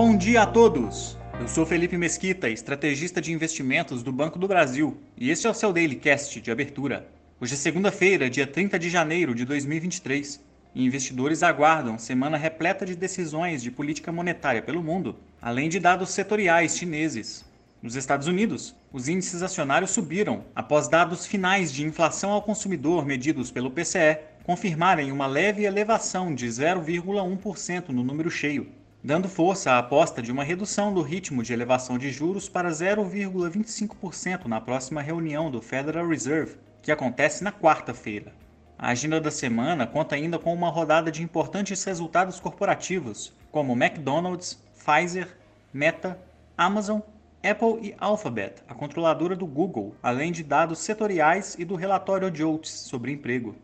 Bom dia a todos! Eu sou Felipe Mesquita, estrategista de investimentos do Banco do Brasil, e este é o seu Daily Cast de abertura. Hoje é segunda-feira, dia 30 de janeiro de 2023, e investidores aguardam semana repleta de decisões de política monetária pelo mundo, além de dados setoriais chineses. Nos Estados Unidos, os índices acionários subiram após dados finais de inflação ao consumidor medidos pelo PCE confirmarem uma leve elevação de 0,1% no número cheio, dando força à aposta de uma redução do ritmo de elevação de juros para 0,25% na próxima reunião do Federal Reserve, que acontece na quarta-feira. A agenda da semana conta ainda com uma rodada de importantes resultados corporativos, como McDonald's, Pfizer, Meta, Amazon, Apple e Alphabet, a controladora do Google, além de dados setoriais e do relatório de Oates sobre emprego.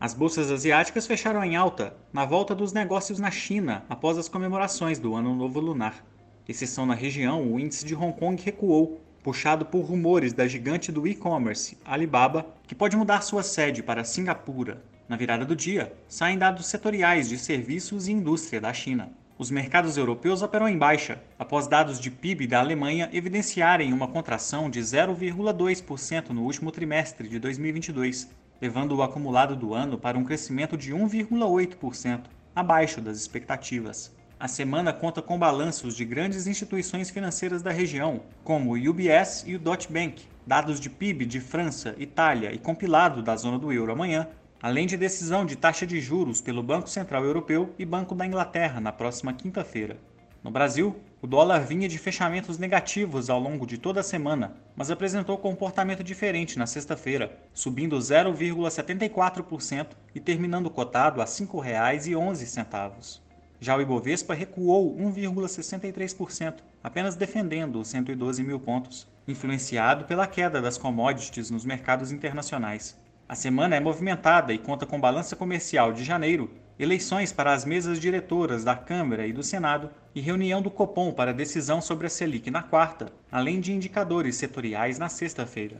As bolsas asiáticas fecharam em alta na volta dos negócios na China após as comemorações do Ano Novo Lunar. Exceção na região, o índice de Hong Kong recuou, puxado por rumores da gigante do e-commerce, Alibaba, que pode mudar sua sede para Singapura. Na virada do dia, saem dados setoriais de serviços e indústria da China. Os mercados europeus operam em baixa, após dados de PIB da Alemanha evidenciarem uma contração de 0,2% no último trimestre de 2022, levando o acumulado do ano para um crescimento de 1,8%, abaixo das expectativas. A semana conta com balanços de grandes instituições financeiras da região, como o UBS e o Deutsche Bank, dados de PIB de França, Itália e compilado da zona do euro amanhã, além de decisão de taxa de juros pelo Banco Central Europeu e Banco da Inglaterra na próxima quinta-feira. No Brasil, o dólar vinha de fechamentos negativos ao longo de toda a semana, mas apresentou comportamento diferente na sexta-feira, subindo 0,74% e terminando cotado a R$ 5,11. Já o Ibovespa recuou 1,63%, apenas defendendo os 112 mil pontos, influenciado pela queda das commodities nos mercados internacionais. A semana é movimentada e conta com balança comercial de janeiro, eleições para as mesas diretoras da Câmara e do Senado e reunião do Copom para decisão sobre a Selic na quarta, além de indicadores setoriais na sexta-feira.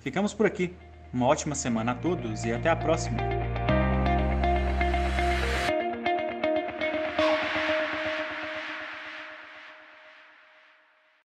Ficamos por aqui. Uma ótima semana a todos e até a próxima!